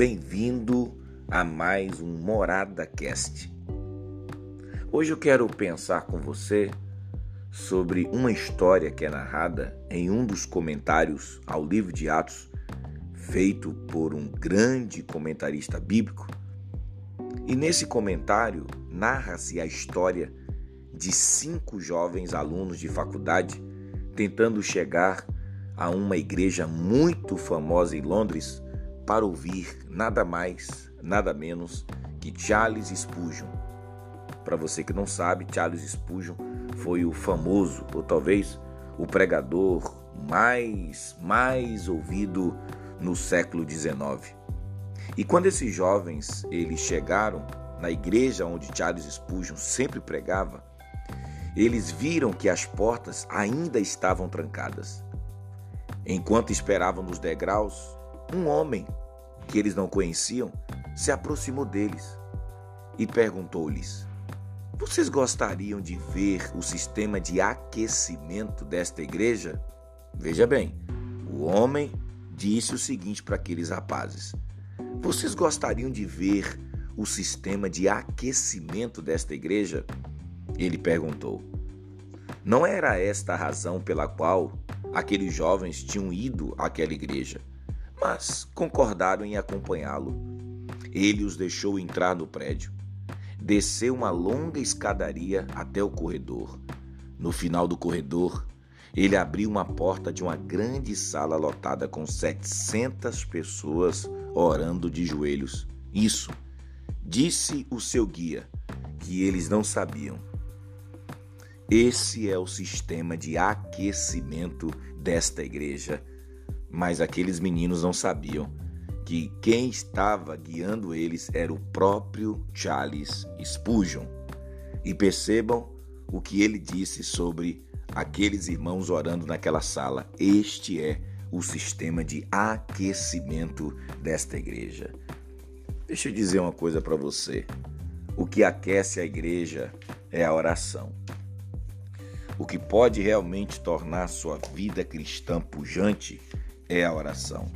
Bem-vindo a mais um Morada Cast. Hoje eu quero pensar com você sobre uma história que é narrada em um dos comentários ao livro de Atos, feito por um grande comentarista bíblico. E nesse comentário narra-se a história de cinco jovens alunos de faculdade tentando chegar a uma igreja muito famosa em Londres para ouvir nada mais, nada menos que Charles Spurgeon. Para você que não sabe, Charles Spurgeon foi o famoso, ou talvez o pregador mais mais ouvido no século XIX. E quando esses jovens eles chegaram na igreja onde Charles Spurgeon sempre pregava, eles viram que as portas ainda estavam trancadas. Enquanto esperavam nos degraus, um homem que eles não conheciam, se aproximou deles e perguntou-lhes: Vocês gostariam de ver o sistema de aquecimento desta igreja? Veja bem, o homem disse o seguinte para aqueles rapazes: Vocês gostariam de ver o sistema de aquecimento desta igreja? Ele perguntou. Não era esta a razão pela qual aqueles jovens tinham ido àquela igreja mas concordaram em acompanhá-lo. Ele os deixou entrar no prédio. Desceu uma longa escadaria até o corredor. No final do corredor, ele abriu uma porta de uma grande sala lotada com 700 pessoas orando de joelhos. Isso, disse o seu guia, que eles não sabiam. Esse é o sistema de aquecimento desta igreja mas aqueles meninos não sabiam que quem estava guiando eles era o próprio Charles Spurgeon. E percebam o que ele disse sobre aqueles irmãos orando naquela sala. Este é o sistema de aquecimento desta igreja. Deixa eu dizer uma coisa para você. O que aquece a igreja é a oração. O que pode realmente tornar sua vida cristã pujante é a oração.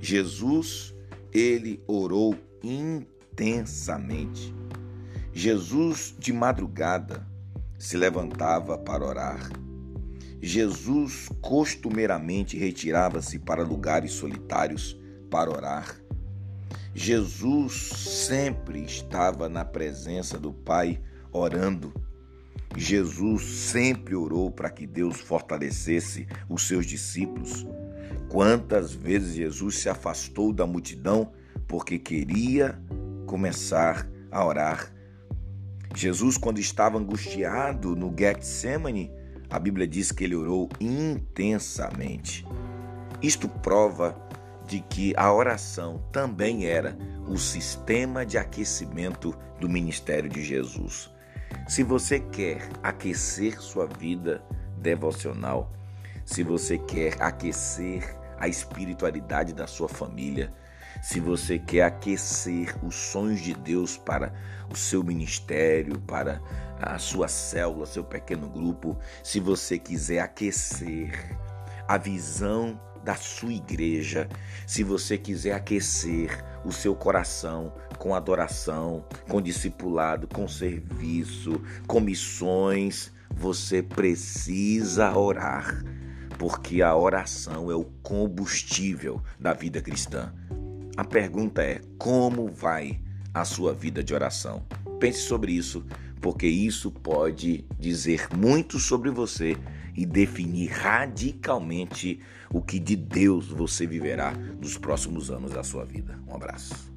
Jesus, ele orou intensamente. Jesus, de madrugada, se levantava para orar. Jesus costumeiramente retirava-se para lugares solitários para orar. Jesus sempre estava na presença do Pai orando. Jesus sempre orou para que Deus fortalecesse os seus discípulos. Quantas vezes Jesus se afastou da multidão porque queria começar a orar. Jesus, quando estava angustiado no Getsemane, a Bíblia diz que ele orou intensamente. Isto prova de que a oração também era o sistema de aquecimento do ministério de Jesus. Se você quer aquecer sua vida devocional, se você quer aquecer a espiritualidade da sua família, se você quer aquecer os sonhos de Deus para o seu ministério, para a sua célula, seu pequeno grupo, se você quiser aquecer a visão da sua igreja, se você quiser aquecer o seu coração com adoração, com discipulado, com serviço, com missões, você precisa orar porque a oração é o combustível da vida cristã. A pergunta é: como vai a sua vida de oração? Pense sobre isso, porque isso pode dizer muito sobre você e definir radicalmente o que de Deus você viverá nos próximos anos da sua vida. Um abraço.